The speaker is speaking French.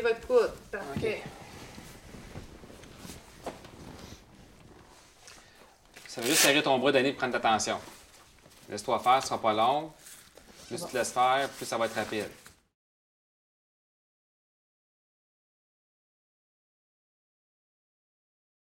votre coude. Parfait. Ça veut juste serrer ton bras donné de prendre ta tension. Laisse-toi faire, ce sera pas long. Plus tu te laisses faire, plus ça va être rapide.